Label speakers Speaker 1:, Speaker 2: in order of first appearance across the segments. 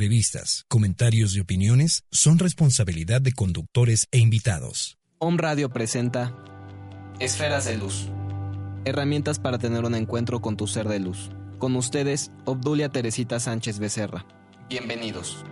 Speaker 1: entrevistas, comentarios y opiniones son responsabilidad de conductores e invitados.
Speaker 2: Om Radio presenta Esferas de Luz. Herramientas para tener un encuentro con tu ser de luz. Con ustedes, Obdulia Teresita Sánchez Becerra. Bienvenidos.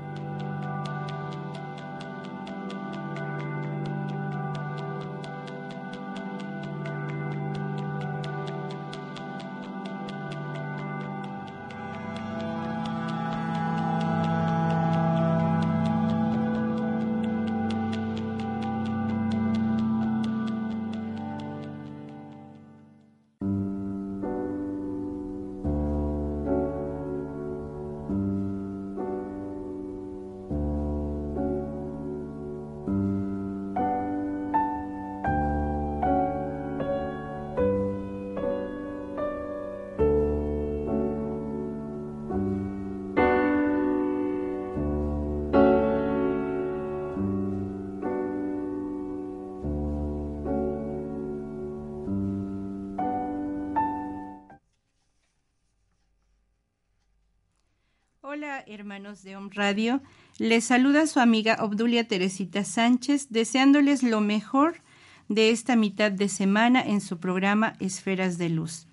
Speaker 3: De Om Radio, les saluda su amiga Obdulia Teresita Sánchez, deseándoles lo mejor de esta mitad de semana en su programa Esferas de Luz.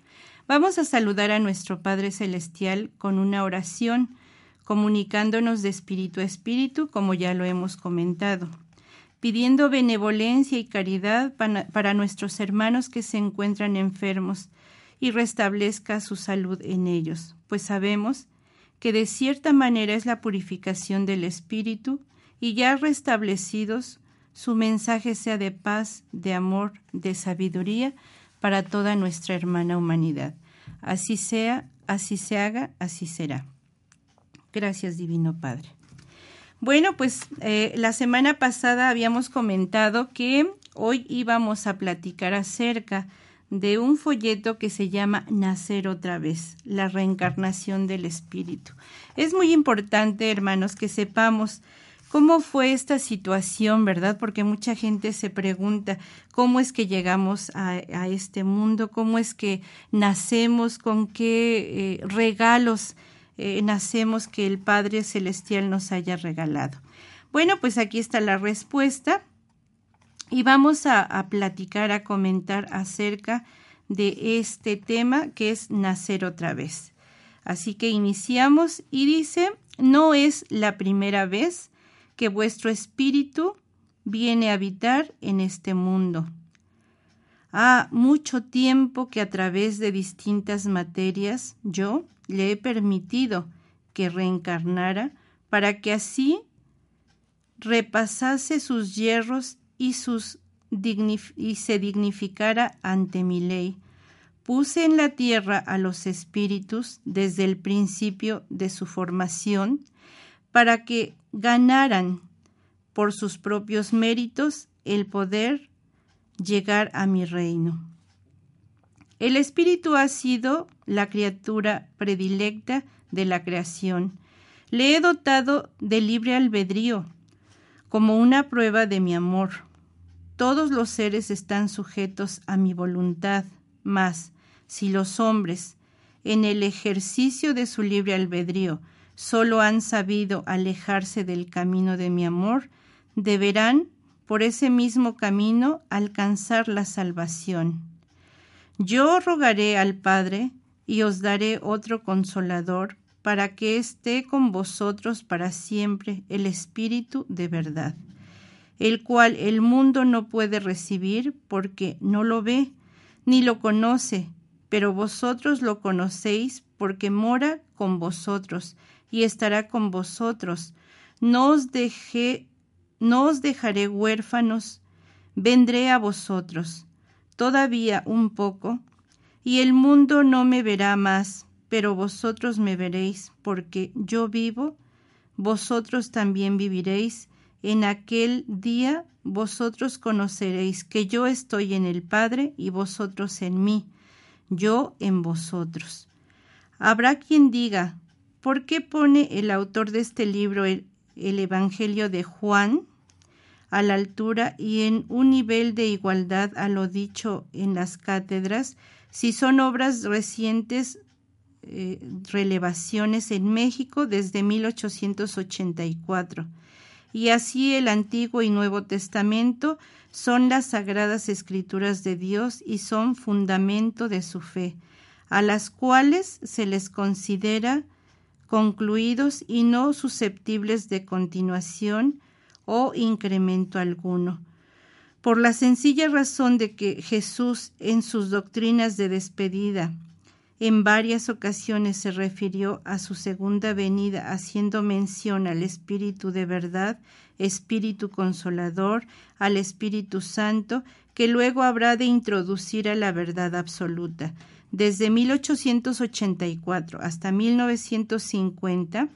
Speaker 3: Vamos a saludar a nuestro Padre Celestial con una oración, comunicándonos de espíritu a espíritu, como ya lo hemos comentado, pidiendo benevolencia y caridad para, para nuestros hermanos que se encuentran enfermos y restablezca su salud en ellos, pues sabemos que de cierta manera es la purificación del espíritu, y ya restablecidos, su mensaje sea de paz, de amor, de sabiduría para toda nuestra hermana humanidad. Así sea, así se haga, así será. Gracias, Divino Padre. Bueno, pues eh, la semana pasada habíamos comentado que hoy íbamos a platicar acerca un folleto que se llama Nacer otra vez, la reencarnación del espíritu. Es muy importante, hermanos, que sepamos cómo fue esta situación, ¿verdad? Porque mucha gente se pregunta cómo es que llegamos a, este mundo, cómo es que nacemos, con qué eh, regalos eh, nacemos que el Padre Celestial nos haya regalado. Bueno, pues aquí está la respuesta y vamos a, platicar, a comentar acerca de este tema que es nacer otra vez. Así que iniciamos y dice, no es la primera vez que vuestro espíritu viene a habitar en este mundo. Ha mucho tiempo que a través de distintas materias yo le he permitido que reencarnara para que así repasase sus hierros y, sus y se dignificara ante mi ley. Puse en la tierra a los espíritus desde el principio de su formación para que ganaran por sus propios méritos el poder llegar a mi reino. El espíritu ha sido la criatura predilecta de la creación. Le he dotado de libre albedrío como una prueba de mi amor. Todos los seres están sujetos a mi voluntad, mas si los hombres, en el ejercicio de su libre albedrío, solo han sabido alejarse del camino de mi amor, deberán, por ese mismo camino, alcanzar la salvación. Yo rogaré al Padre y os daré otro consolador para que esté con vosotros para siempre el Espíritu de verdad el cual el mundo no puede recibir porque no lo ve ni lo conoce, pero vosotros lo conocéis porque mora con vosotros y estará con vosotros. No os dejé, no os dejaré huérfanos, vendré a vosotros. Todavía un poco, y el mundo no me verá más, pero vosotros me veréis, porque yo vivo, vosotros también viviréis, en aquel día vosotros conoceréis que yo estoy en el Padre y vosotros en mí, yo en vosotros. Habrá quien diga, ¿por qué pone el autor de este libro el, Evangelio de Juan a la altura y en un nivel de igualdad a lo dicho en las cátedras, si son obras recientes eh, relevaciones en México desde 1884. Y así el Antiguo y Nuevo Testamento son las sagradas escrituras de Dios y son fundamento de su fe, a las cuales se les considera concluidos y no susceptibles de continuación o incremento alguno por la sencilla razón de que Jesús en sus doctrinas de despedida en varias ocasiones se refirió a su segunda venida haciendo mención al Espíritu de verdad, Espíritu consolador, al Espíritu Santo, que luego habrá de introducir a la verdad absoluta. Desde 1884 hasta 1950,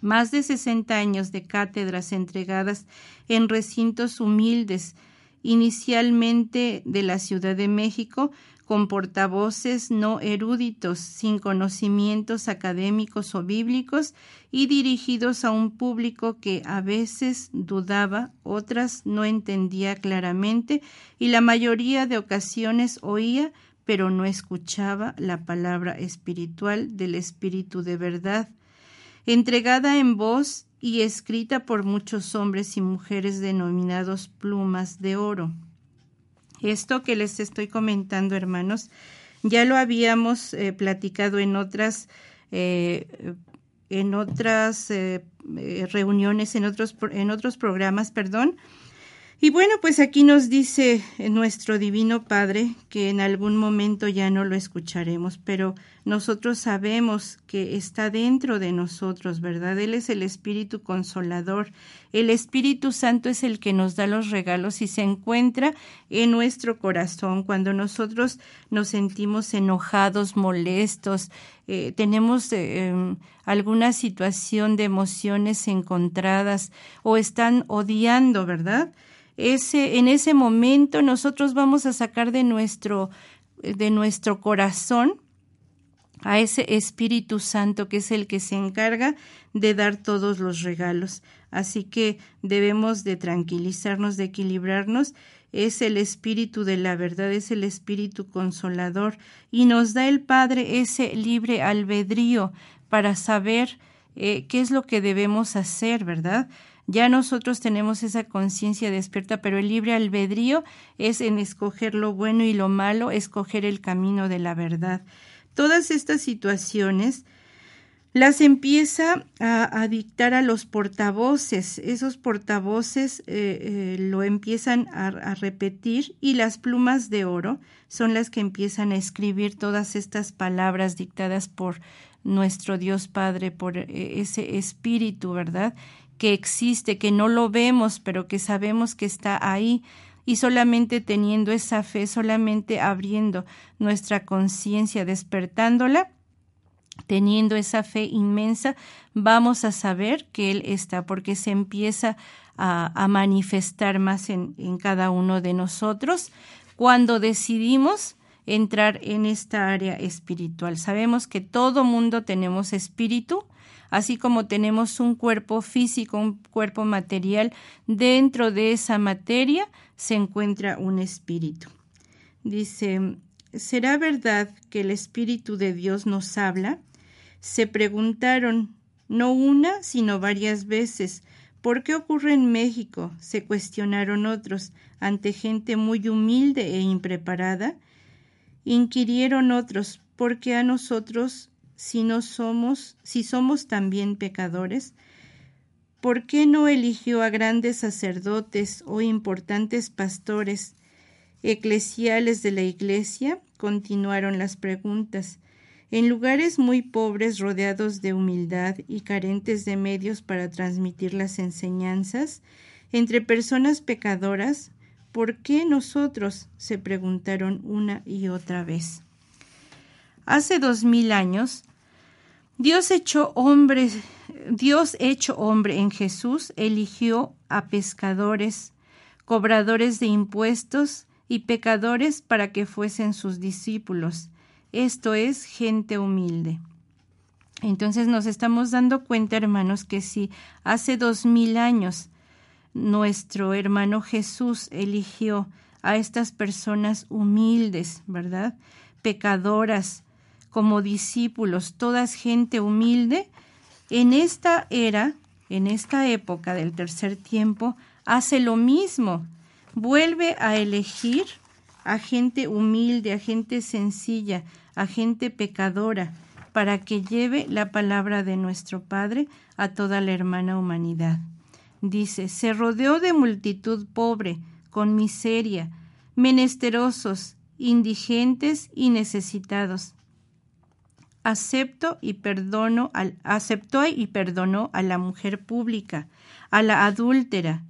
Speaker 3: más de 60 años de cátedras entregadas en recintos humildes, inicialmente de la Ciudad de México, con portavoces no eruditos, sin conocimientos académicos o bíblicos, y dirigidos a un público que a veces dudaba, otras no entendía claramente, y la mayoría de ocasiones oía, pero no escuchaba la palabra espiritual del Espíritu de verdad, entregada en voz y escrita por muchos hombres y mujeres denominados plumas de oro. Esto que les estoy comentando, hermanos, ya lo habíamos eh, platicado en otras, eh, en otras eh, reuniones, en otros, en otros programas, perdón, y bueno, pues aquí nos dice nuestro Divino Padre que en algún momento ya no lo escucharemos, pero nosotros sabemos que está dentro de nosotros, ¿verdad? Él es el Espíritu Consolador. El Espíritu Santo es el que nos da los regalos y se encuentra en nuestro corazón cuando nosotros nos sentimos enojados, molestos, eh, tenemos eh, em, alguna situación de emociones encontradas o están odiando, ¿verdad? Ese, en ese momento nosotros vamos a sacar de nuestro, de nuestro corazón a ese Espíritu Santo que es el que se encarga de dar todos los regalos. Así que debemos de tranquilizarnos, de equilibrarnos. Es el Espíritu de la verdad, es el Espíritu consolador y nos da el Padre ese libre albedrío para saber eh, qué es lo que debemos hacer, ¿verdad? Ya nosotros tenemos esa conciencia despierta, pero el libre albedrío es en escoger lo bueno y lo malo, escoger el camino de la verdad. Todas estas situaciones las empieza a, dictar a los portavoces. Esos portavoces eh, eh, lo empiezan a, repetir y las plumas de oro son las que empiezan a escribir todas estas palabras dictadas por nuestro Dios Padre, por eh, ese espíritu, ¿verdad? Que existe, que no lo vemos, pero que sabemos que está ahí. Y solamente teniendo esa fe, solamente abriendo nuestra conciencia, despertándola, teniendo esa fe inmensa, vamos a saber que Él está, porque se empieza a, manifestar más en cada uno de nosotros cuando decidimos entrar en esta área espiritual. Sabemos que todo mundo tenemos espíritu, así como tenemos un cuerpo físico, un cuerpo material, dentro de esa materia se encuentra un espíritu. Dice, ¿será verdad que el Espíritu de Dios nos habla? Se preguntaron, no una, sino varias veces, ¿por qué ocurre en México? Se cuestionaron otros, ante gente muy humilde e impreparada. Inquirieron otros, ¿por qué a nosotros si no somos, si somos también pecadores? ¿Por qué no eligió a grandes sacerdotes o importantes pastores eclesiales de la Iglesia? Continuaron las preguntas. En lugares muy pobres, rodeados de humildad y carentes de medios para transmitir las enseñanzas, entre personas pecadoras, ¿por qué nosotros? se preguntaron una y otra vez. Hace dos mil años, Dios hecho hombre, Dios hecho hombre en Jesús eligió a pescadores, cobradores de impuestos y pecadores para que fuesen sus discípulos. Esto es gente humilde. Entonces nos estamos dando cuenta, hermanos, que si hace dos mil años nuestro hermano Jesús eligió a estas personas humildes, ¿verdad? Pecadoras, como discípulos, todas gente humilde, en esta era, en esta época del tercer tiempo, hace lo mismo, vuelve a elegir a gente humilde, a gente sencilla, a gente pecadora, para que lleve la palabra de nuestro Padre a toda la hermana humanidad. Dice, se rodeó de multitud pobre, con miseria, menesterosos, indigentes y necesitados. Acepto y perdono aceptó y perdonó a la mujer pública, a la adúltera.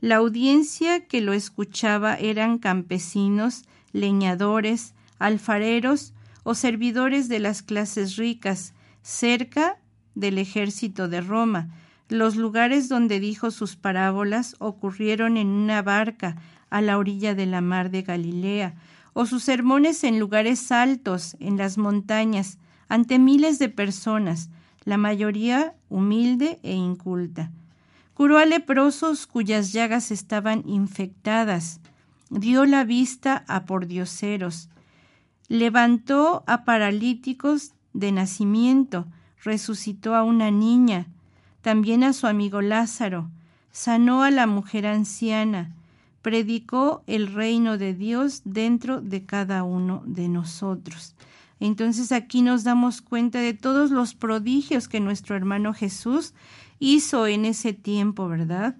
Speaker 3: La audiencia que lo escuchaba eran campesinos, leñadores, alfareros o servidores de las clases ricas, cerca del ejército de Roma. Los lugares donde dijo sus parábolas ocurrieron en una barca a la orilla de la mar de Galilea, o sus sermones en lugares altos, en las montañas, ante miles de personas, la mayoría humilde e inculta. Curó a leprosos cuyas llagas estaban infectadas, dio la vista a pordioseros, levantó a paralíticos de nacimiento, resucitó a una niña, también a su amigo Lázaro, sanó a la mujer anciana, predicó el reino de Dios dentro de cada uno de nosotros. Entonces aquí nos damos cuenta de todos los prodigios que nuestro hermano Jesús hizo en ese tiempo, ¿verdad?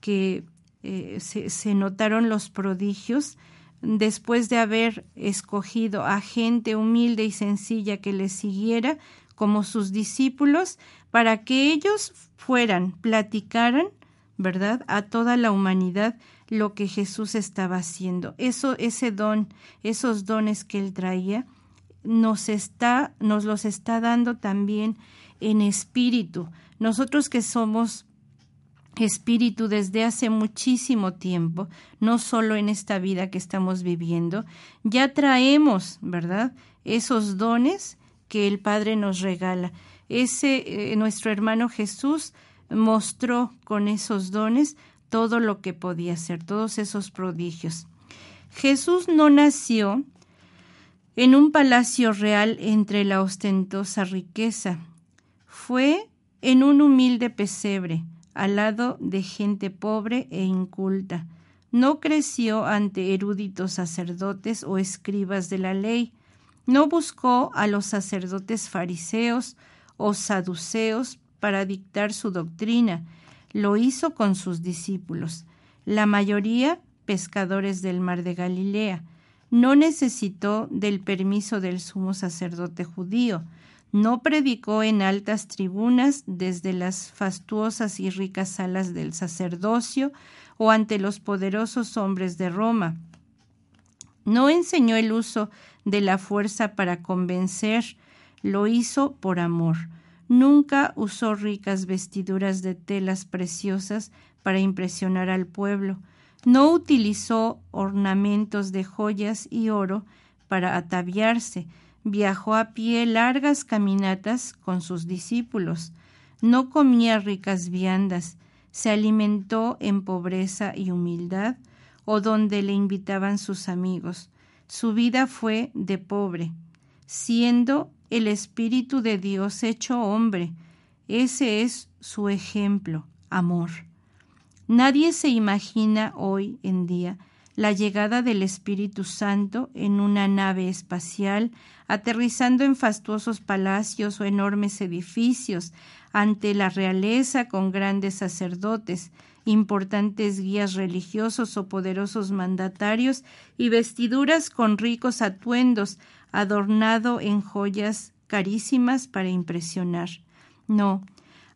Speaker 3: Que eh, se, se notaron los prodigios después de haber escogido a gente humilde y sencilla que le siguiera como sus discípulos, para que ellos fueran, platicaran, ¿verdad?, a toda la humanidad lo que Jesús estaba haciendo. Eso, ese don, esos dones que él traía, nos está, nos los está dando también en espíritu. Nosotros que somos espíritu desde hace muchísimo tiempo, no solo en esta vida que estamos viviendo, ya traemos, ¿verdad? Esos dones que el Padre nos regala. Ese eh, nuestro hermano Jesús mostró con esos dones todo lo que podía hacer, todos esos prodigios. Jesús no nació en un palacio real entre la ostentosa riqueza. Fue en un humilde pesebre, al lado de gente pobre e inculta. No creció ante eruditos sacerdotes o escribas de la ley. No buscó a los sacerdotes fariseos o saduceos para dictar su doctrina. Lo hizo con sus discípulos, la mayoría pescadores del mar de Galilea. No necesitó del permiso del sumo sacerdote judío no predicó en altas tribunas desde las fastuosas y ricas salas del sacerdocio o ante los poderosos hombres de Roma. No enseñó el uso de la fuerza para convencer, lo hizo por amor. Nunca usó ricas vestiduras de telas preciosas para impresionar al pueblo. No utilizó ornamentos de joyas y oro para ataviarse, viajó a pie largas caminatas con sus discípulos, no comía ricas viandas, se alimentó en pobreza y humildad o donde le invitaban sus amigos. Su vida fue de pobre, siendo el Espíritu de Dios hecho hombre. Ese es su ejemplo, amor. Nadie se imagina hoy en día la llegada del Espíritu Santo en una nave espacial, aterrizando en fastuosos palacios o enormes edificios, ante la realeza con grandes sacerdotes, importantes guías religiosos o poderosos mandatarios y vestiduras con ricos atuendos, adornado en joyas carísimas para impresionar. No,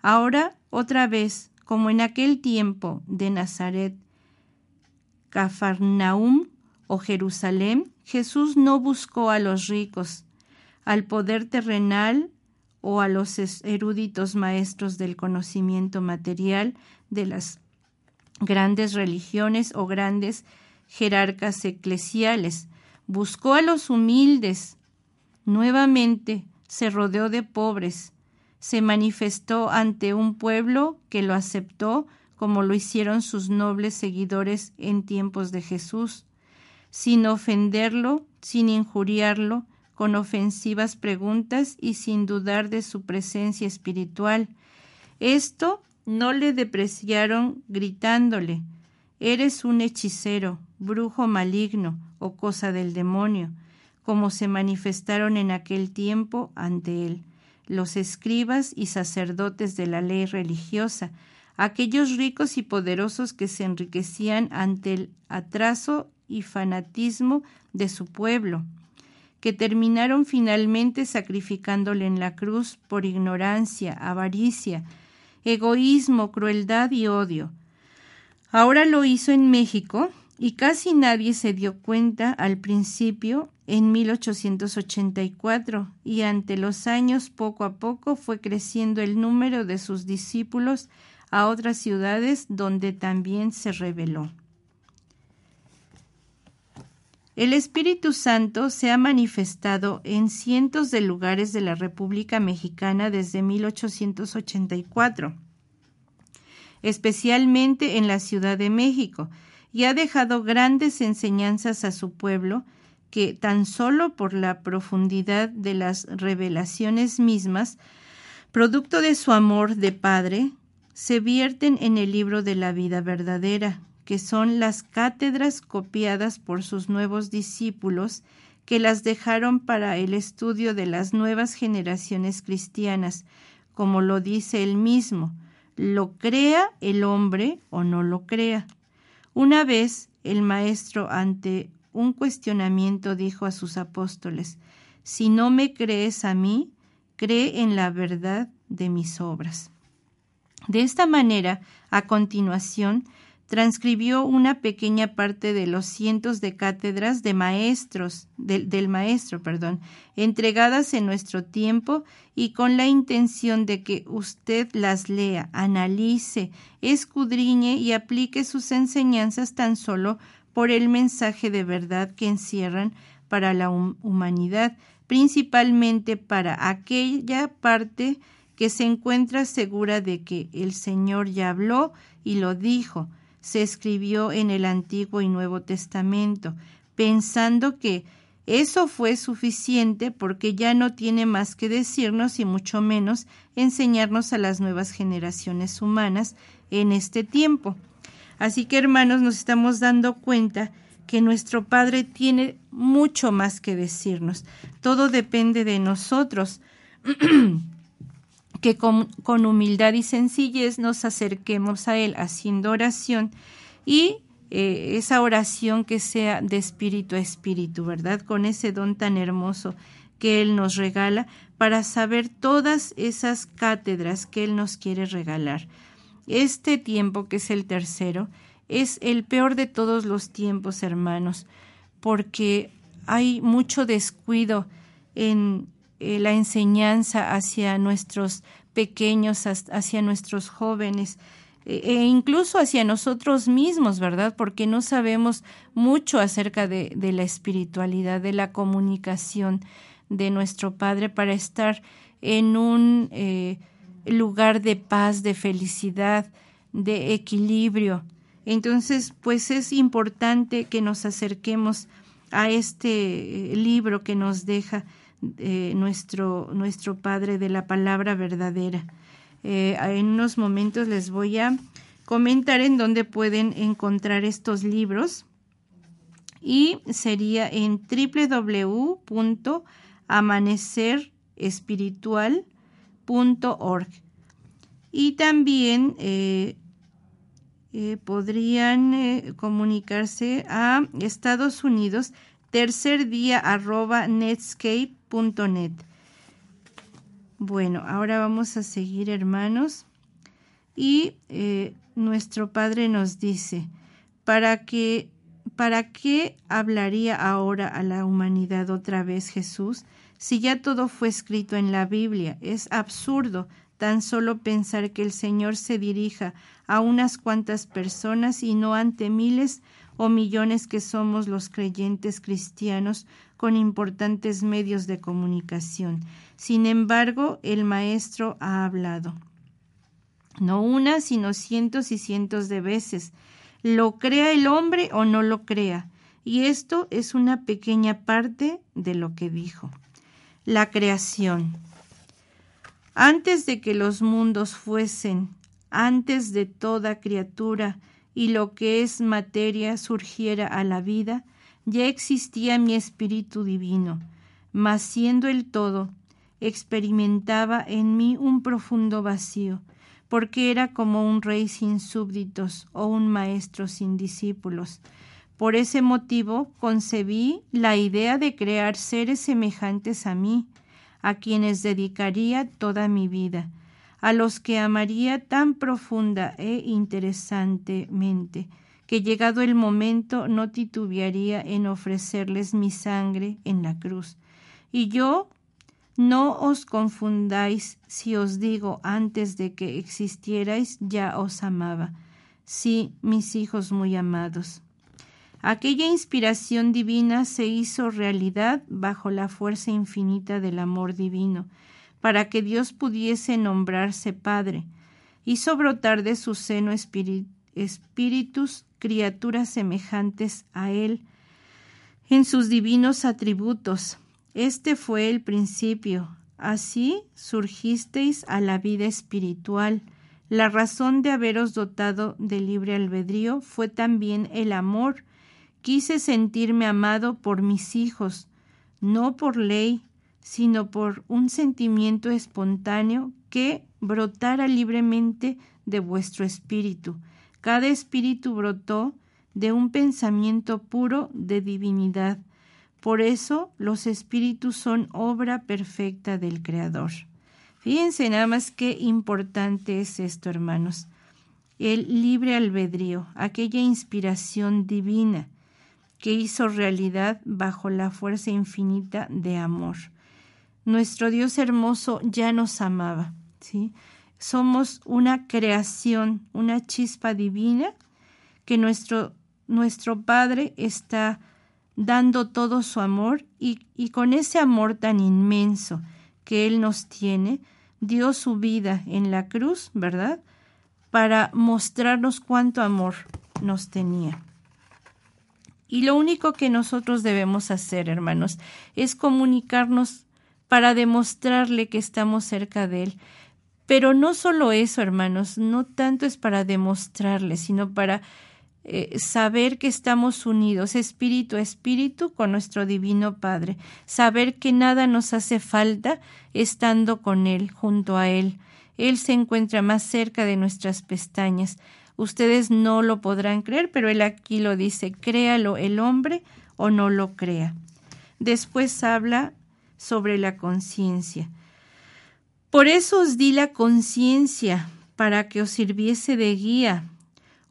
Speaker 3: ahora otra vez, como en aquel tiempo de Nazaret, Cafarnaum o Jerusalén, Jesús no buscó a los ricos, al poder terrenal o a los eruditos maestros del conocimiento material de las grandes religiones o grandes jerarcas eclesiales. Buscó a los humildes. Nuevamente se rodeó de pobres. Se manifestó ante un pueblo que lo aceptó como lo hicieron sus nobles seguidores en tiempos de Jesús, sin ofenderlo, sin injuriarlo, con ofensivas preguntas y sin dudar de su presencia espiritual. Esto no le depreciaron gritándole Eres un hechicero, brujo maligno o cosa del demonio, como se manifestaron en aquel tiempo ante él los escribas y sacerdotes de la ley religiosa, aquellos ricos y poderosos que se enriquecían ante el atraso y fanatismo de su pueblo, que terminaron finalmente sacrificándole en la cruz por ignorancia, avaricia, egoísmo, crueldad y odio. Ahora lo hizo en México y casi nadie se dio cuenta al principio en 1884 y ante los años poco a poco fue creciendo el número de sus discípulos a otras ciudades donde también se reveló. El Espíritu Santo se ha manifestado en cientos de lugares de la República Mexicana desde 1884 especialmente en la Ciudad de México, y ha dejado grandes enseñanzas a su pueblo que tan solo por la profundidad de las revelaciones mismas, producto de su amor de Padre, se vierten en el libro de la vida verdadera, que son las cátedras copiadas por sus nuevos discípulos que las dejaron para el estudio de las nuevas generaciones cristianas, como lo dice él mismo, lo crea el hombre o no lo crea. Una vez el maestro ante un cuestionamiento dijo a sus apóstoles, Si no me crees a mí, cree en la verdad de mis obras. De esta manera, a continuación, transcribió una pequeña parte de los cientos de cátedras de maestros, del maestro, perdón, entregadas en nuestro tiempo y con la intención de que usted las lea, analice, escudriñe y aplique sus enseñanzas tan solo por el mensaje de verdad que encierran para la humanidad, principalmente para aquella parte que se encuentra segura de que el Señor ya habló y lo dijo, se escribió en el Antiguo y Nuevo Testamento, pensando que eso fue suficiente porque ya no tiene más que decirnos y mucho menos enseñarnos a las nuevas generaciones humanas en este tiempo. Así que hermanos, nos estamos dando cuenta que nuestro Padre tiene mucho más que decirnos. Todo depende de nosotros. que con, humildad y sencillez nos acerquemos a Él haciendo oración y eh, esa oración que sea de espíritu a espíritu, ¿verdad? Con ese don tan hermoso que Él nos regala para saber todas esas cátedras que Él nos quiere regalar. Este tiempo, que es el tercero, es el peor de todos los tiempos, hermanos, porque hay mucho descuido en eh, la enseñanza hacia nuestros pequeños, hacia nuestros jóvenes e, e incluso hacia nosotros mismos, ¿verdad? Porque no sabemos mucho acerca de, la espiritualidad, de la comunicación de nuestro Padre para estar en un eh, lugar de paz, de felicidad, de equilibrio. Entonces, pues es importante que nos acerquemos a este eh, libro que nos deja eh, nuestro, nuestro Padre de la palabra verdadera. Eh, en unos momentos les voy a comentar en dónde pueden encontrar estos libros y sería en y también eh, podrían comunicarse a Estados Unidos tercer día arroba netscape bueno, ahora vamos a seguir, hermanos. Y eh, nuestro Padre nos dice, ¿para qué, ¿para qué hablaría ahora a la humanidad otra vez Jesús si ya todo fue escrito en la Biblia? Es absurdo tan solo pensar que el Señor se dirija a unas cuantas personas y no ante miles o millones que somos los creyentes cristianos con importantes medios de comunicación. Sin embargo, el Maestro ha hablado. No una, sino cientos y cientos de veces. Lo crea el hombre o no lo crea. Y esto es una pequeña parte de lo que dijo. La creación. Antes de que los mundos fuesen, antes de toda criatura y lo que es materia surgiera a la vida, ya existía mi espíritu divino, mas siendo el todo, experimentaba en mí un profundo vacío, porque era como un rey sin súbditos o un maestro sin discípulos. Por ese motivo concebí la idea de crear seres semejantes a mí, a quienes dedicaría toda mi vida, a los que amaría tan profunda e interesantemente, que llegado el momento no titubearía en ofrecerles mi sangre en la cruz. Y yo no os confundáis si os digo antes de que existierais ya os amaba. Sí, mis hijos muy amados. Aquella inspiración divina se hizo realidad bajo la fuerza infinita del amor divino, para que Dios pudiese nombrarse Padre. Hizo brotar de su seno espíritus, criaturas semejantes a Él, en sus divinos atributos, este fue el principio. Así surgisteis a la vida espiritual. La razón de haberos dotado de libre albedrío fue también el amor. Quise sentirme amado por mis hijos, no por ley, sino por un sentimiento espontáneo que brotara libremente de vuestro espíritu. Cada espíritu brotó de un pensamiento puro de divinidad por eso los espíritus son obra perfecta del Creador. Fíjense nada más qué importante es esto, hermanos. El libre albedrío, aquella inspiración divina que hizo realidad bajo la fuerza infinita de amor. Nuestro Dios hermoso ya nos amaba, ¿sí? Somos una creación, una chispa divina que nuestro, nuestro Padre está dando todo su amor y, con ese amor tan inmenso que Él nos tiene, dio su vida en la cruz, ¿verdad? Para mostrarnos cuánto amor nos tenía. Y lo único que nosotros debemos hacer, hermanos, es comunicarnos para demostrarle que estamos cerca de Él. Pero no solo eso, hermanos, no tanto es para demostrarle, sino para eh, saber que estamos unidos espíritu a espíritu con nuestro Divino Padre, saber que nada nos hace falta estando con Él, junto a Él. Él se encuentra más cerca de nuestras pestañas. Ustedes no lo podrán creer, pero Él aquí lo dice, créalo el hombre o no lo crea. Después habla sobre la conciencia. Por eso os di la conciencia, para que os sirviese de guía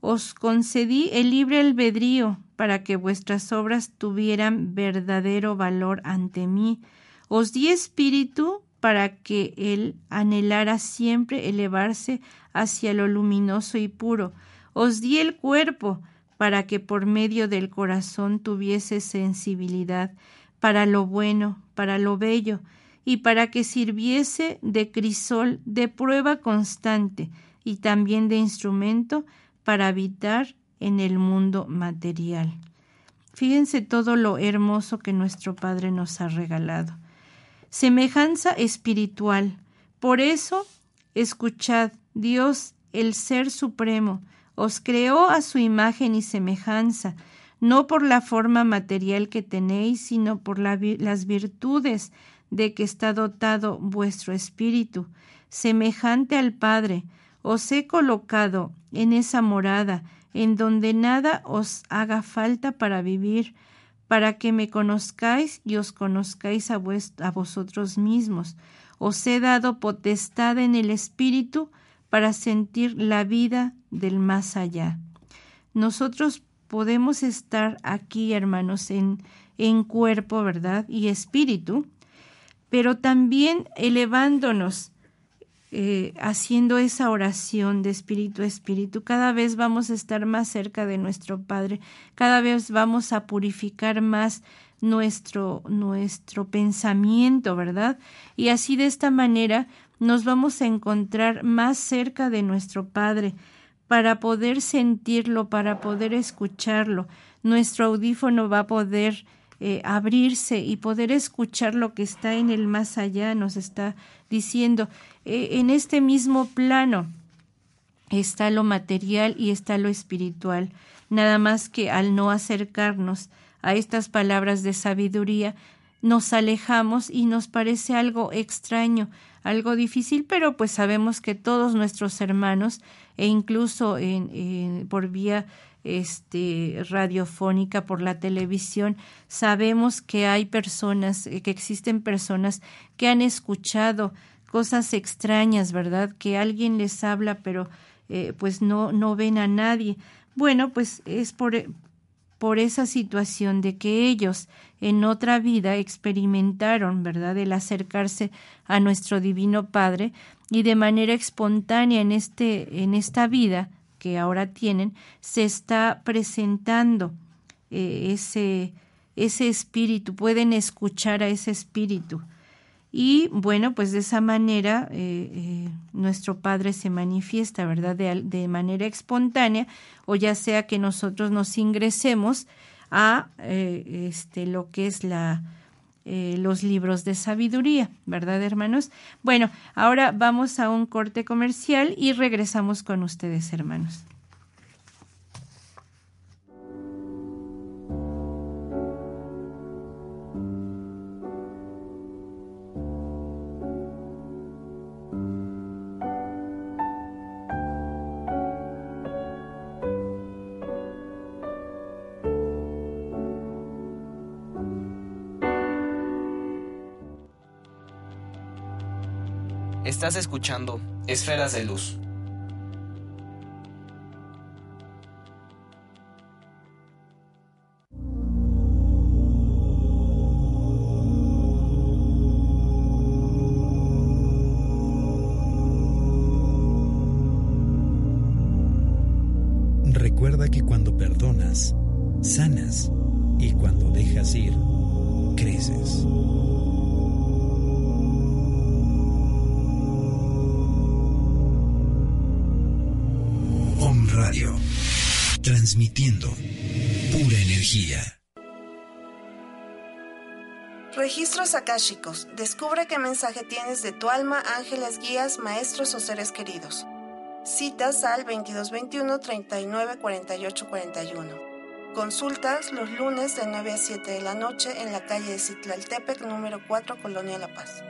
Speaker 3: os concedí el libre albedrío para que vuestras obras tuvieran verdadero valor ante mí. Os di espíritu para que él anhelara siempre elevarse hacia lo luminoso y puro. Os di el cuerpo para que por medio del corazón tuviese sensibilidad para lo bueno, para lo bello, y para que sirviese de crisol de prueba constante y también de instrumento para habitar en el mundo material. Fíjense todo lo hermoso que nuestro Padre nos ha regalado. Semejanza espiritual. Por eso, escuchad, Dios, el Ser Supremo, os creó a su imagen y semejanza, no por la forma material que tenéis, sino por las virtudes de que está dotado vuestro espíritu, semejante al Padre, os he colocado en esa morada, en donde nada os haga falta para vivir, para que me conozcáis y os conozcáis a, vosotros mismos. Os he dado potestad en el Espíritu para sentir la vida del más allá. Nosotros podemos estar aquí, hermanos, en, en cuerpo, ¿verdad? Y espíritu, pero también elevándonos eh, haciendo esa oración de espíritu a espíritu, cada vez vamos a estar más cerca de nuestro Padre, cada vez vamos a purificar más nuestro, nuestro pensamiento, ¿verdad? Y así de esta manera nos vamos a encontrar más cerca de nuestro Padre para poder sentirlo, para poder escucharlo. Nuestro audífono va a poder eh, abrirse y poder escuchar lo que está en el más allá, nos está diciendo, eh, en este mismo plano está lo material y está lo espiritual, nada más que al no acercarnos a estas palabras de sabiduría, nos alejamos y nos parece algo extraño, algo difícil, pero pues sabemos que todos nuestros hermanos e incluso en, por vía este, radiofónica, por la televisión, sabemos que hay personas, eh, que existen personas que han escuchado cosas extrañas, ¿verdad? Que alguien les habla, pero eh, pues no, no ven a nadie. Bueno, pues es por, por esa situación de que ellos en otra vida experimentaron, ¿verdad?, el acercarse a nuestro divino Padre y de manera espontánea en este en esta vida que ahora tienen se está presentando eh, ese ese espíritu, pueden escuchar a ese espíritu. Y bueno, pues de esa manera eh, eh, nuestro Padre se manifiesta, ¿verdad? De, de, manera espontánea, o ya sea que nosotros nos ingresemos a este, lo que es la, los libros de sabiduría, ¿verdad, hermanos? Bueno, ahora vamos a un corte comercial y regresamos con ustedes, hermanos.
Speaker 2: Estás escuchando Esferas de Luz.
Speaker 4: Akáshicos. Descubre qué mensaje tienes de tu alma, ángeles, guías, maestros o seres queridos. Citas al 2221 39 48 41. Consultas los lunes de 9 a 7 de la noche en la calle de Citlaltepec, número 4, Colonia La Paz.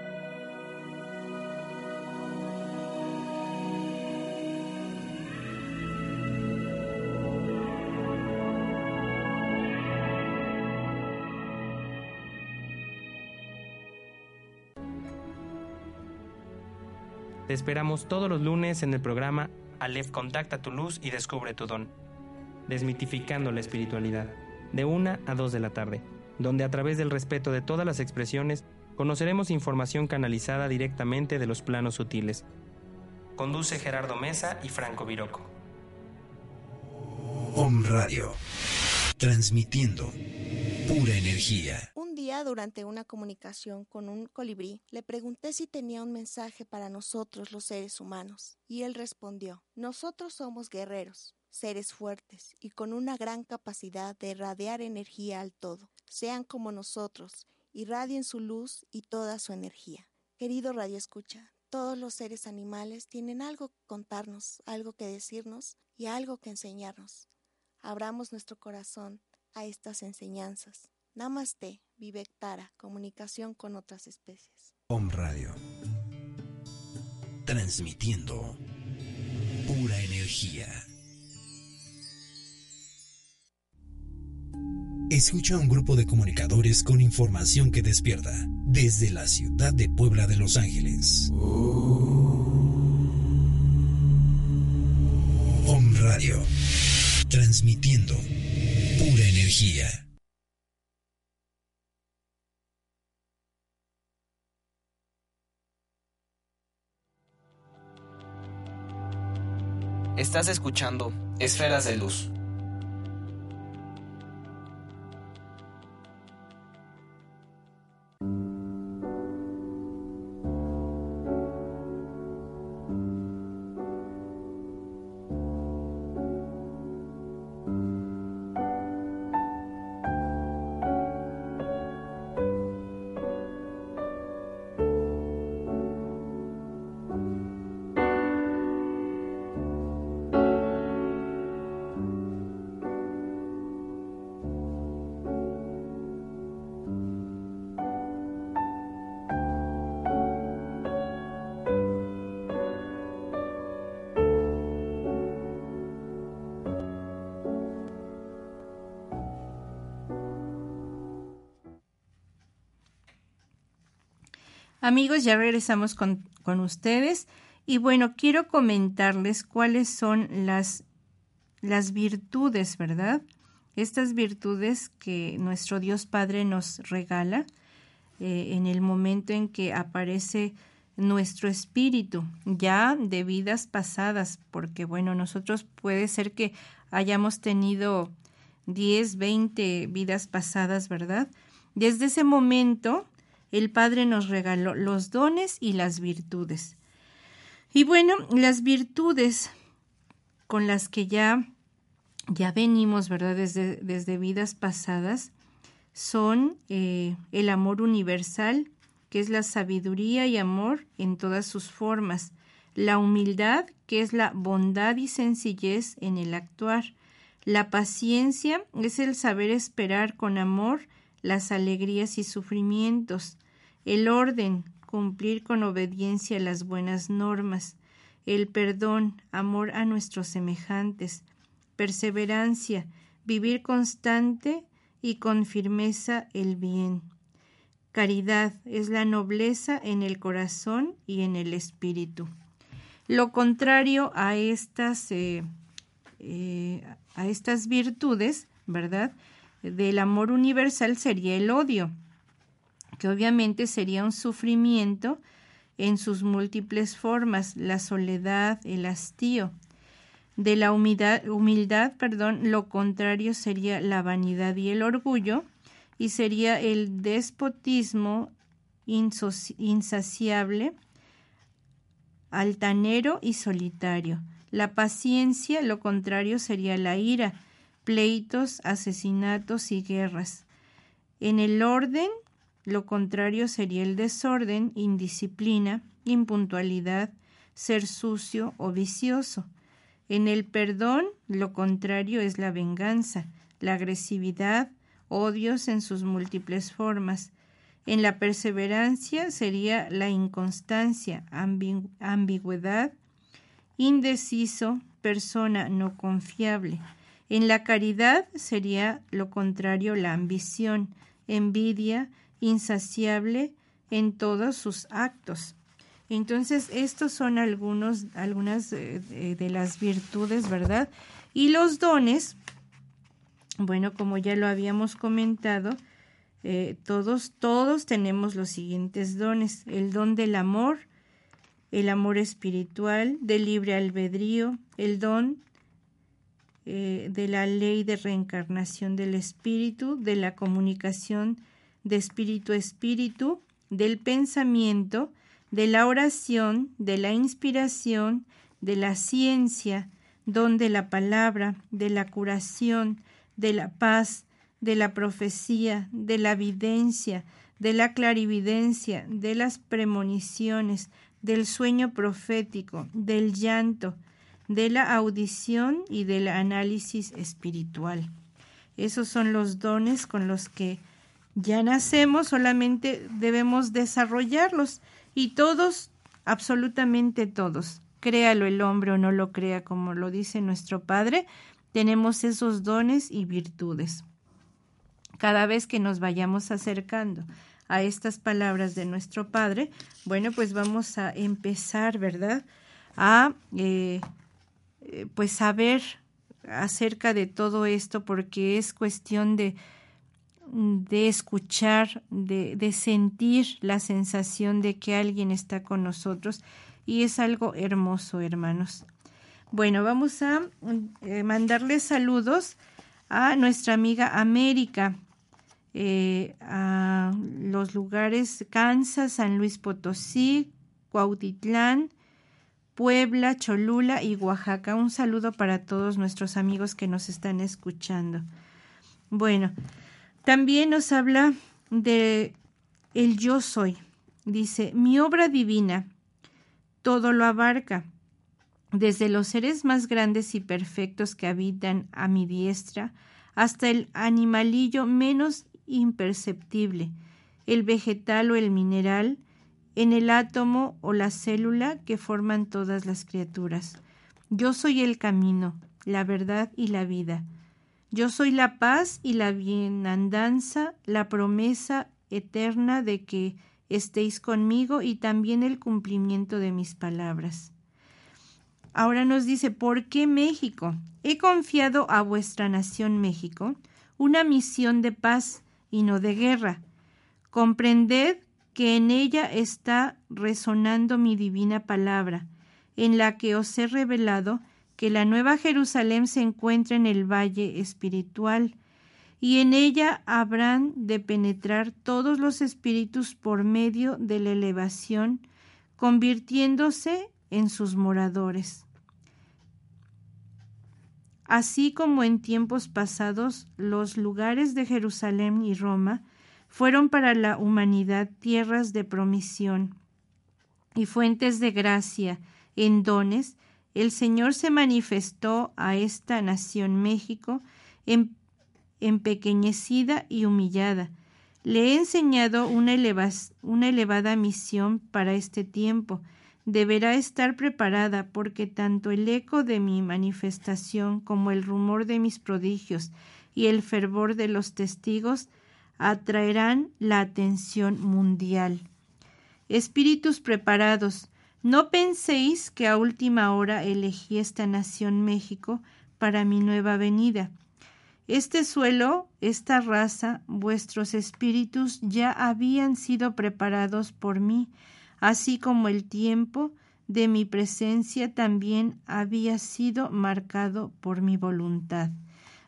Speaker 5: Te esperamos todos los lunes en el programa Aleph Contacta tu luz y descubre tu don. Desmitificando la espiritualidad, de 1 a 2 de la tarde, donde a través del respeto de todas las expresiones conoceremos información canalizada directamente de los planos sutiles. Conduce Gerardo Mesa y Franco Viroco.
Speaker 1: Om Radio, transmitiendo pura energía
Speaker 6: durante una comunicación con un colibrí, le pregunté si tenía un mensaje para nosotros los seres humanos, y él respondió, nosotros somos guerreros, seres fuertes y con una gran capacidad de irradiar energía al todo. Sean como nosotros, irradien su luz y toda su energía. Querido Radio Escucha, todos los seres animales tienen algo que contarnos, algo que decirnos y algo que enseñarnos. Abramos nuestro corazón a estas enseñanzas. Namaste, Vivektara, comunicación con otras especies.
Speaker 1: Om Radio. Transmitiendo pura energía. Escucha a un grupo de comunicadores con información que despierta desde la ciudad de Puebla de Los Ángeles. Om Radio. Transmitiendo pura energía.
Speaker 2: Estás escuchando Esferas de Luz.
Speaker 3: Amigos, ya regresamos con, con ustedes y bueno, quiero comentarles cuáles son las, las virtudes, ¿verdad? Estas virtudes que nuestro Dios Padre nos regala eh, en el momento en que aparece nuestro espíritu, ya de vidas pasadas, porque bueno, nosotros puede ser que hayamos tenido 10, 20 vidas pasadas, ¿verdad? Desde ese momento, el Padre nos regaló los dones y las virtudes. Y bueno, las virtudes con las que ya, ya venimos, ¿verdad? Desde, desde vidas pasadas, son eh, el amor universal, que es la sabiduría y amor en todas sus formas, la humildad, que es la bondad y sencillez en el actuar, la paciencia es el saber esperar con amor las alegrías y sufrimientos, el orden, cumplir con obediencia las buenas normas, el perdón, amor a nuestros semejantes, perseverancia, vivir constante y con firmeza el bien. Caridad es la nobleza en el corazón y en el espíritu. Lo contrario a estas, eh, eh, a estas virtudes, ¿verdad? Del amor universal sería el odio, que obviamente sería un sufrimiento en sus múltiples formas, la soledad, el hastío. De la humildad, humildad, perdón, lo contrario sería la vanidad y el orgullo, y sería el despotismo insaciable, altanero y solitario. La paciencia, lo contrario, sería la ira, pleitos, asesinatos y guerras. En el orden, lo contrario sería el desorden, indisciplina, impuntualidad, ser sucio o vicioso. En el perdón, lo contrario es la venganza, la agresividad, odios en sus múltiples formas. En la perseverancia sería la inconstancia, ambigüedad, indeciso, persona no confiable. En la caridad sería lo contrario la ambición, envidia, insaciable en todos sus actos. Entonces, estos son algunos, algunas eh, de las virtudes, ¿verdad? Y los dones, bueno, como ya lo habíamos comentado, eh, todos, todos tenemos los siguientes dones. El don del amor, el amor espiritual, del libre albedrío, el don eh, de la ley de reencarnación del espíritu, de la comunicación de espíritu a espíritu, del pensamiento, de la oración, de la inspiración, de la ciencia, don de la palabra, de la curación, de la paz, de la profecía, de la videncia, de la clarividencia, de las premoniciones, del sueño profético, del llanto, de la audición y del análisis espiritual. Esos son los dones con los que ya nacemos, solamente debemos desarrollarlos y todos, absolutamente todos, créalo el hombre o no lo crea como lo dice nuestro Padre, tenemos esos dones y virtudes. Cada vez que nos vayamos acercando a estas palabras de nuestro Padre, bueno, pues vamos a empezar, ¿verdad? A eh, pues saber acerca de todo esto porque es cuestión de de escuchar, de, de, sentir la sensación de que alguien está con nosotros y es algo hermoso, hermanos. Bueno, vamos a eh, mandarle saludos a nuestra amiga América, eh, a los lugares Kansas, San Luis Potosí, Cuautitlán, Puebla, Cholula y Oaxaca. Un saludo para todos nuestros amigos que nos están escuchando. Bueno, también nos habla de el yo soy. Dice, mi obra divina todo lo abarca, desde los seres más grandes y perfectos que habitan a mi diestra, hasta el animalillo menos imperceptible, el vegetal o el mineral, en el átomo o la célula que forman todas las criaturas. Yo soy el camino, la verdad y la vida. Yo soy la paz y la bienandanza, la promesa eterna de que estéis conmigo y también el cumplimiento de mis palabras. Ahora nos dice, ¿por qué México? He confiado a vuestra nación México una misión de paz y no de guerra. Comprended que en ella está resonando mi divina palabra, en la que os he revelado que la nueva Jerusalén se encuentra en el valle espiritual, y en ella habrán de penetrar todos los espíritus por medio de la elevación, convirtiéndose en sus moradores. Así como en tiempos pasados los lugares de Jerusalén y Roma fueron para la humanidad tierras de promisión y fuentes de gracia en dones, el Señor se manifestó a esta nación México en, empequeñecida y humillada. Le he enseñado una, una elevada misión para este tiempo. Deberá estar preparada porque tanto el eco de mi manifestación como el rumor de mis prodigios y el fervor de los testigos atraerán la atención mundial. Espíritus preparados, no penséis que a última hora elegí esta nación México para mi nueva venida. Este suelo, esta raza, vuestros espíritus ya habían sido preparados por mí, así como el tiempo de mi presencia también había sido marcado por mi voluntad.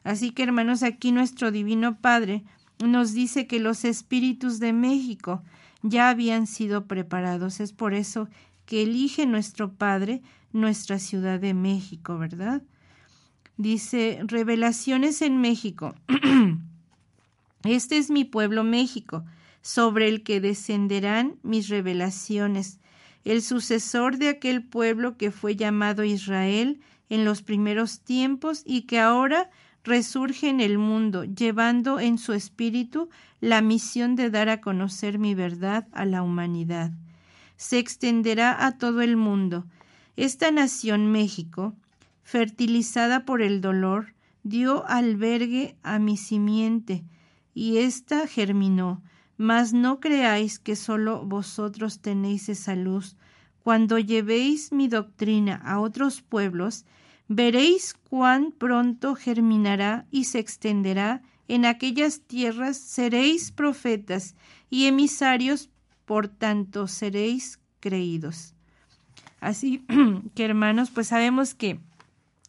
Speaker 3: Así que hermanos, aquí nuestro Divino Padre nos dice que los espíritus de México ya habían sido preparados. Es por eso que elige nuestro Padre nuestra Ciudad de México, ¿verdad? Dice, revelaciones en México. este es mi pueblo México, sobre el que descenderán mis revelaciones, el sucesor de aquel pueblo que fue llamado Israel en los primeros tiempos y que ahora resurge en el mundo, llevando en su espíritu la misión de dar a conocer mi verdad a la humanidad se extenderá a todo el mundo. Esta nación México, fertilizada por el dolor, dio albergue a mi simiente, y ésta germinó. Mas no creáis que sólo vosotros tenéis esa luz. Cuando llevéis mi doctrina a otros pueblos, veréis cuán pronto germinará y se extenderá. En aquellas tierras seréis profetas y emisarios por tanto seréis creídos. Así que hermanos, pues sabemos que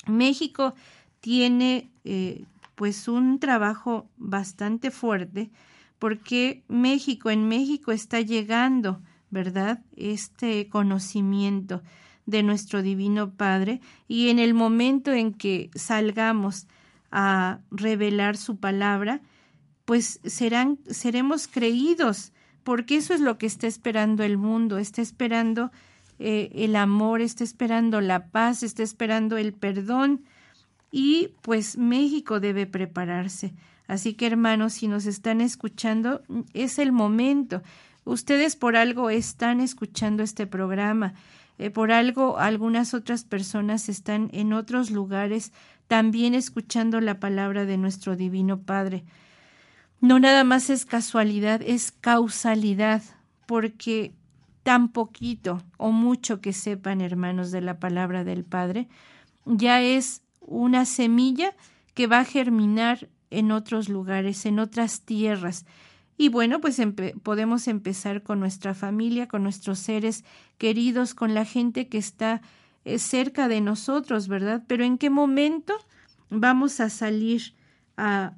Speaker 3: México tiene eh, pues un trabajo bastante fuerte porque México, en México está llegando, ¿verdad? Este conocimiento de nuestro Divino Padre y en el momento en que salgamos a revelar su palabra, pues serán, seremos creídos porque eso es lo que está esperando el mundo, está esperando eh, el amor, está esperando la paz, está esperando el perdón y pues México debe prepararse. Así que hermanos, si nos están escuchando, es el momento. Ustedes por algo están escuchando este programa, eh, por algo algunas otras personas están en otros lugares también escuchando la palabra de nuestro Divino Padre no nada más es casualidad, es causalidad, porque tan poquito o mucho que sepan, hermanos, de la palabra del Padre, ya es una semilla que va a germinar en otros lugares, en otras tierras. Y bueno, pues podemos empezar con nuestra familia, con nuestros seres queridos, con la gente que está eh, cerca de nosotros, ¿verdad? Pero ¿en qué momento vamos a salir a,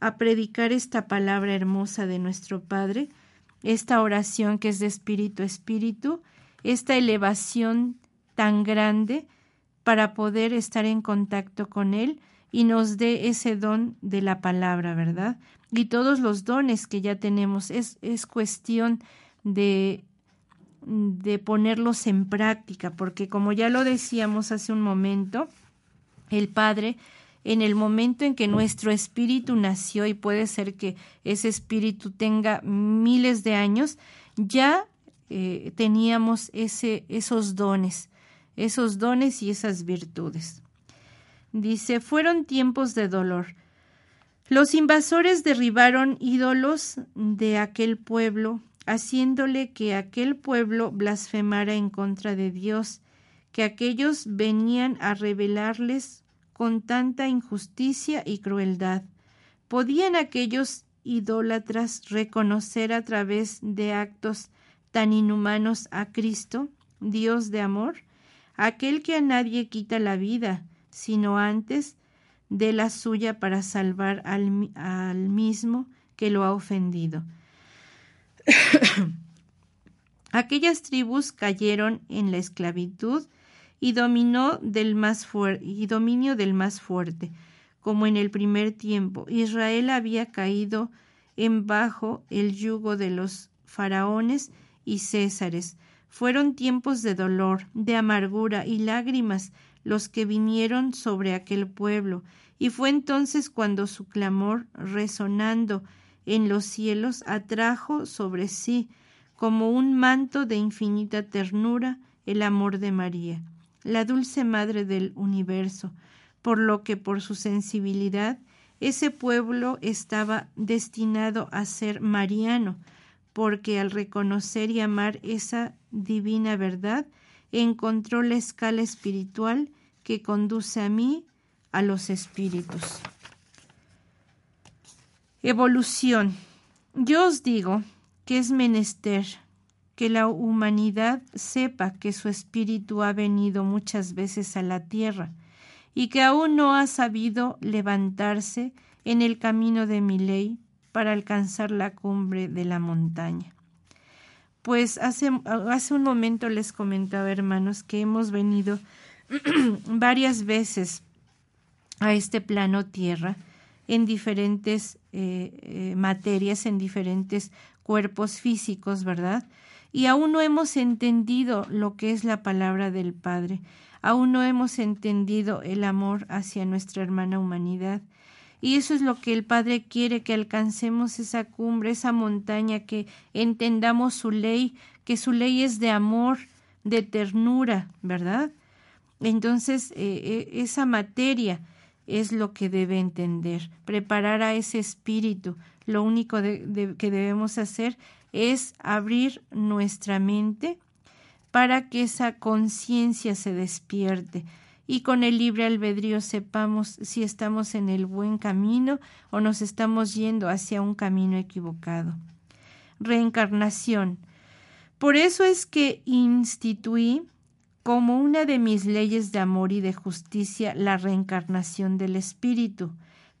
Speaker 3: a predicar esta palabra hermosa de nuestro Padre, esta oración que es de espíritu a espíritu, esta elevación tan grande para poder estar en contacto con Él y nos dé ese don de la palabra, ¿verdad? Y todos los dones que ya tenemos, es, es cuestión de, de ponerlos en práctica, porque como ya lo decíamos hace un momento, el Padre en el momento en que nuestro espíritu nació, y puede ser que ese espíritu tenga miles de años, ya eh, teníamos ese, esos dones, esos dones y esas virtudes. Dice, fueron tiempos de dolor. Los invasores derribaron ídolos de aquel pueblo, haciéndole que aquel pueblo blasfemara en contra de Dios, que aquellos venían a revelarles con tanta injusticia y crueldad. ¿Podían aquellos idólatras reconocer a través de actos tan inhumanos a Cristo, Dios de amor, aquel que a nadie quita la vida, sino antes de la suya para salvar al, al mismo que lo ha ofendido? Aquellas tribus cayeron en la esclavitud y, dominó del más y dominio del más fuerte, como en el primer tiempo. Israel había caído en bajo el yugo de los faraones y césares. Fueron tiempos de dolor, de amargura y lágrimas los que vinieron sobre aquel pueblo, y fue entonces cuando su clamor, resonando en los cielos, atrajo sobre sí, como un manto de infinita ternura, el amor de María, la dulce madre del universo, por lo que por su sensibilidad ese pueblo estaba destinado a ser mariano, porque al reconocer y amar esa divina verdad, encontró la escala espiritual que conduce a mí a los espíritus. Evolución. Yo os digo que es menester que la humanidad sepa que su espíritu ha venido muchas veces a la tierra y que aún no ha sabido levantarse en el camino de mi ley para alcanzar la cumbre de la montaña. Pues hace, hace un momento les comentaba, hermanos, que hemos venido varias veces a este plano tierra en diferentes eh, eh, materias, en diferentes cuerpos físicos, ¿verdad? Y aún no hemos entendido lo que es la palabra del Padre, aún no hemos entendido el amor hacia nuestra hermana humanidad. Y eso es lo que el Padre quiere, que alcancemos esa cumbre, esa montaña, que entendamos su ley, que su ley es de amor, de ternura, ¿verdad? Entonces, eh, esa materia es lo que debe entender, preparar a ese espíritu. Lo único que debemos hacer es abrir nuestra mente para que esa conciencia se despierte y con el libre albedrío sepamos si estamos en el buen camino o nos estamos yendo hacia un camino equivocado. Reencarnación. Por eso es que instituí como una de mis leyes de amor y de justicia la reencarnación del espíritu,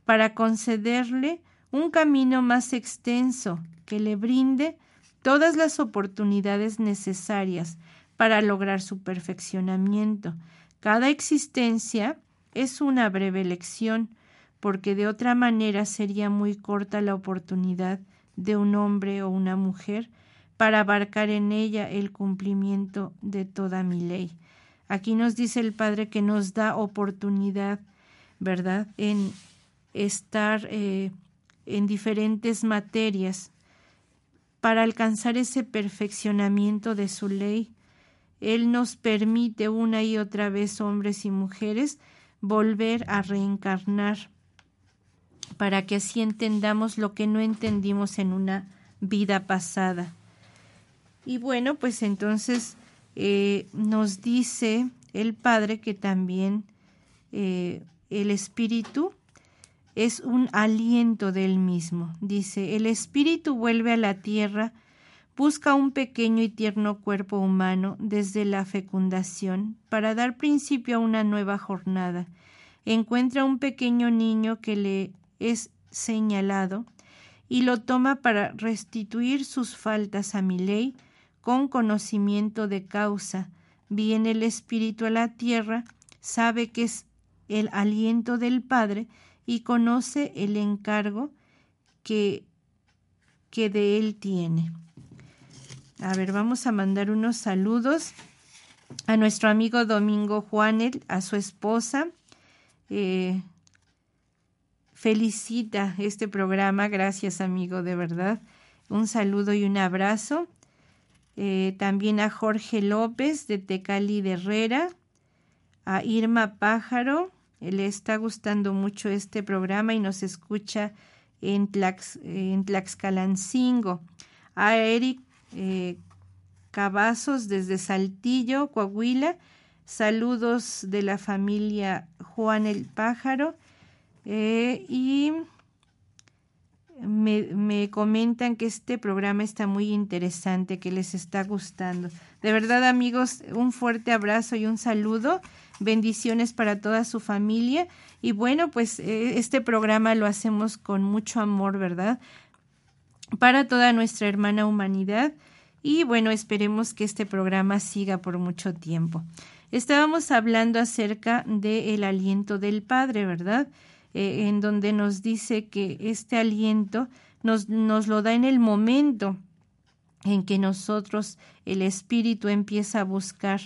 Speaker 3: para concederle un camino más extenso que le brinde todas las oportunidades necesarias para lograr su perfeccionamiento. Cada existencia es una breve lección, porque de otra manera sería muy corta la oportunidad de un hombre o una mujer para abarcar en ella el cumplimiento de toda mi ley. Aquí nos dice el Padre que nos da oportunidad, ¿verdad?, en estar eh, en diferentes materias para alcanzar ese perfeccionamiento de su ley. Él nos permite una y otra vez, hombres y mujeres, volver a reencarnar para que así entendamos lo que no entendimos en una vida pasada. Y bueno, pues entonces eh, nos dice el Padre que también eh, el Espíritu es un aliento del mismo. Dice, el Espíritu vuelve a la tierra, busca un pequeño y tierno cuerpo humano desde la fecundación para dar principio a una nueva jornada. Encuentra un pequeño niño que le es señalado y lo toma para restituir sus faltas a mi ley con conocimiento de causa, viene el Espíritu a la tierra, sabe que es el aliento del Padre y conoce el encargo que, que de él tiene. A ver, vamos a mandar unos saludos a nuestro amigo Domingo Juanel, a su esposa. Eh, felicita este programa, gracias amigo, de verdad. Un saludo y un abrazo. Eh, también a Jorge López de Tecali de Herrera, a Irma Pájaro, le está gustando mucho este programa y nos escucha en, en Tlaxcalancingo, a Eric eh, Cavazos desde Saltillo, Coahuila. Saludos de la familia Juan el Pájaro. Eh, y me, me, comentan que este programa está muy interesante, que les está gustando. De verdad, amigos, un fuerte abrazo y un saludo. Bendiciones para toda su familia. Y bueno, pues eh, este programa lo hacemos con mucho amor, ¿verdad? Para toda nuestra hermana humanidad. Y bueno, esperemos que este programa siga por mucho tiempo. Estábamos hablando acerca del aliento del Padre, ¿verdad? Eh, en donde nos dice que este aliento nos, nos lo da en el momento en que nosotros, el Espíritu empieza a buscar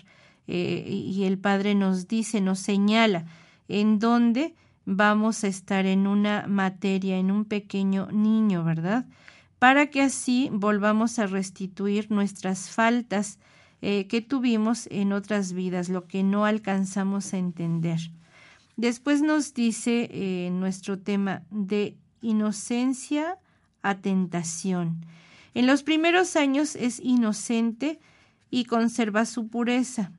Speaker 3: eh, y el Padre nos dice, nos señala en dónde vamos a estar en una materia, en un pequeño niño, ¿verdad? Para que así volvamos a restituir nuestras faltas eh, que tuvimos en otras vidas, lo que no alcanzamos a entender. Después nos dice eh, nuestro tema de inocencia a tentación. En los primeros años es inocente y conserva su pureza.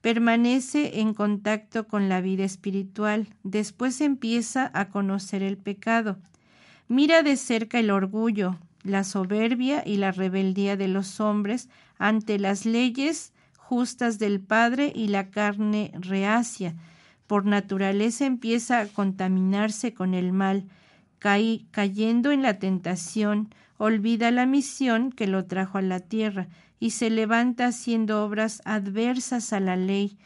Speaker 3: Permanece en contacto con la vida espiritual. Después empieza a conocer el pecado. Mira de cerca el orgullo, la soberbia y la rebeldía de los hombres ante las leyes justas del Padre y la carne reacia por naturaleza empieza a contaminarse con el mal, cayendo en la tentación, olvida la misión que lo trajo a la tierra y se levanta haciendo obras adversas a la ley.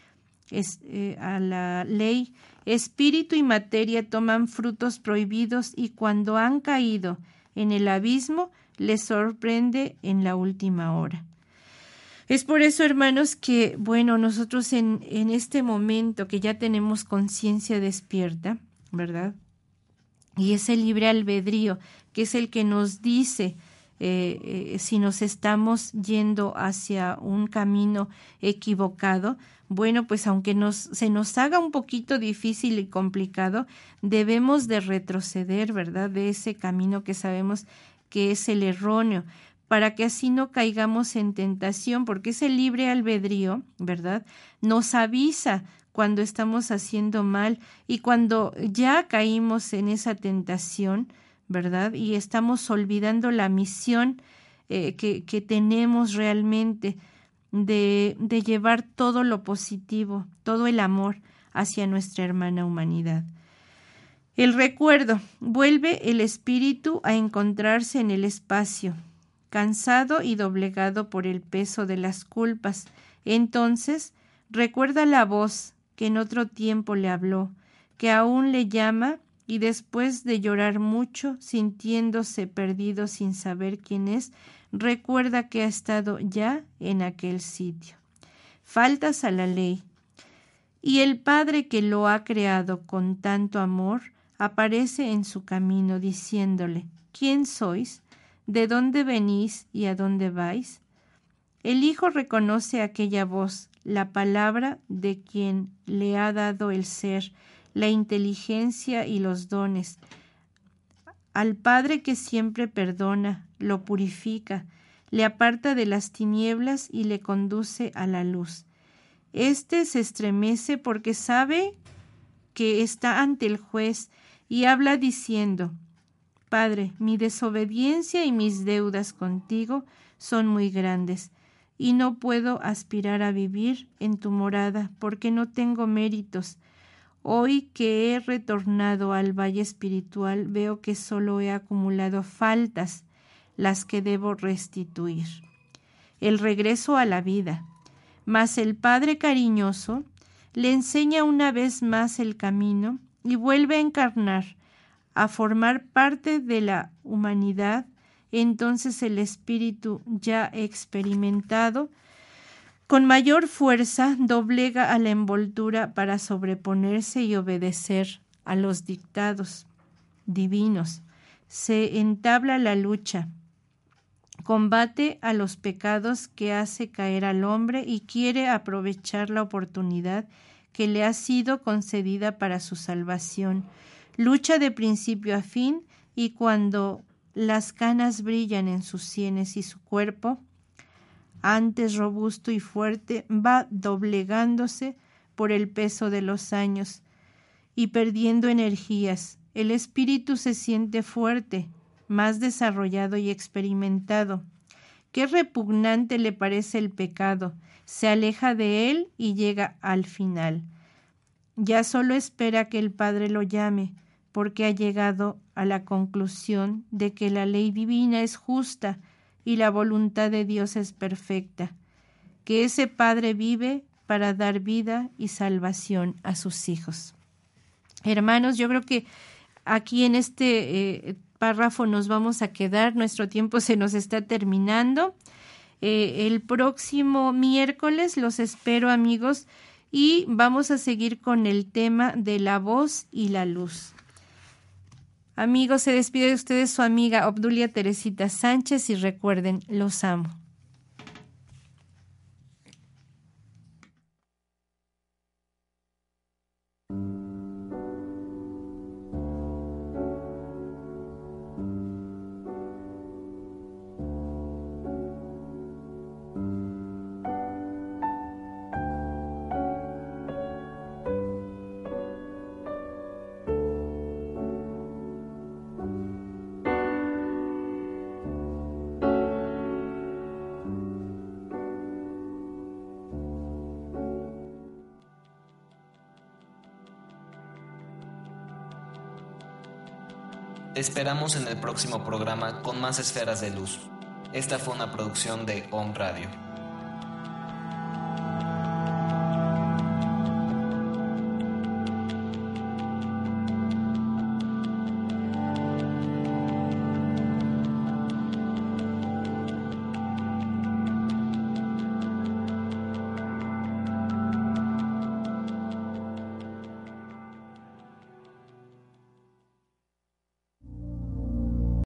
Speaker 3: Eh, a la ley, espíritu y materia toman frutos prohibidos y cuando han caído en el abismo les sorprende en la última hora. Es por eso, hermanos, que, bueno, nosotros en, en este momento que ya tenemos conciencia despierta, ¿verdad? Y ese libre albedrío, que es el que nos dice eh, eh, si nos estamos yendo hacia un camino equivocado, bueno, pues aunque nos, se nos haga un poquito difícil y complicado, debemos de retroceder, ¿verdad? De ese camino que sabemos que es el erróneo para que así no caigamos en tentación, porque ese libre albedrío, ¿verdad? Nos avisa cuando estamos haciendo mal y cuando ya caímos en esa tentación, ¿verdad? Y estamos olvidando la misión eh, que, que, tenemos realmente de, de llevar todo lo positivo, todo el amor hacia nuestra hermana humanidad. El recuerdo vuelve el espíritu a encontrarse en el espacio, cansado y doblegado por el peso de las culpas. Entonces recuerda la voz que en otro tiempo le habló, que aún le llama y después de llorar mucho, sintiéndose perdido sin saber quién es, recuerda que ha estado ya en aquel sitio. Faltas a la ley. Y el Padre que lo ha creado con tanto amor aparece en su camino diciéndole, ¿quién sois? ¿De dónde venís y a dónde vais? El Hijo reconoce aquella voz, la palabra de quien le ha dado el ser, la inteligencia y los dones. Al Padre que siempre perdona, lo purifica, le aparta de las tinieblas y le conduce a la luz. Este se estremece porque sabe que está ante el juez y habla diciendo Padre, mi desobediencia y mis deudas contigo son muy grandes, y no puedo aspirar a vivir en tu morada, porque no tengo méritos. Hoy que he retornado al valle espiritual, veo que solo he acumulado faltas, las que debo restituir. El regreso a la vida. Mas el Padre cariñoso le enseña una vez más el camino y vuelve a encarnar a formar parte de la humanidad, entonces el espíritu ya experimentado con mayor fuerza doblega a la envoltura para sobreponerse y obedecer a los dictados divinos. Se entabla la lucha, combate a los pecados que hace caer al hombre y quiere aprovechar la oportunidad que le ha sido concedida para su salvación Lucha de principio a fin y cuando las canas brillan en sus sienes y su cuerpo, antes robusto y fuerte, va doblegándose por el peso de los años y perdiendo energías. El espíritu se siente fuerte, más desarrollado y experimentado. Qué repugnante le parece el pecado, se aleja de él y llega al final. Ya solo espera que el Padre lo llame, porque ha llegado a la conclusión de que la ley divina es justa y la voluntad de Dios es perfecta, que ese Padre vive para dar vida y salvación a sus hijos. Hermanos, yo creo que aquí en este eh, párrafo nos vamos a quedar, nuestro tiempo se nos está terminando. Eh, el próximo miércoles los espero amigos y vamos a seguir con el tema de la voz y la luz. Amigos, se despide de ustedes su amiga Obdulia Teresita Sánchez y recuerden, los amo.
Speaker 2: Esperamos en el próximo programa con más esferas de luz. Esta fue una producción de Home Radio.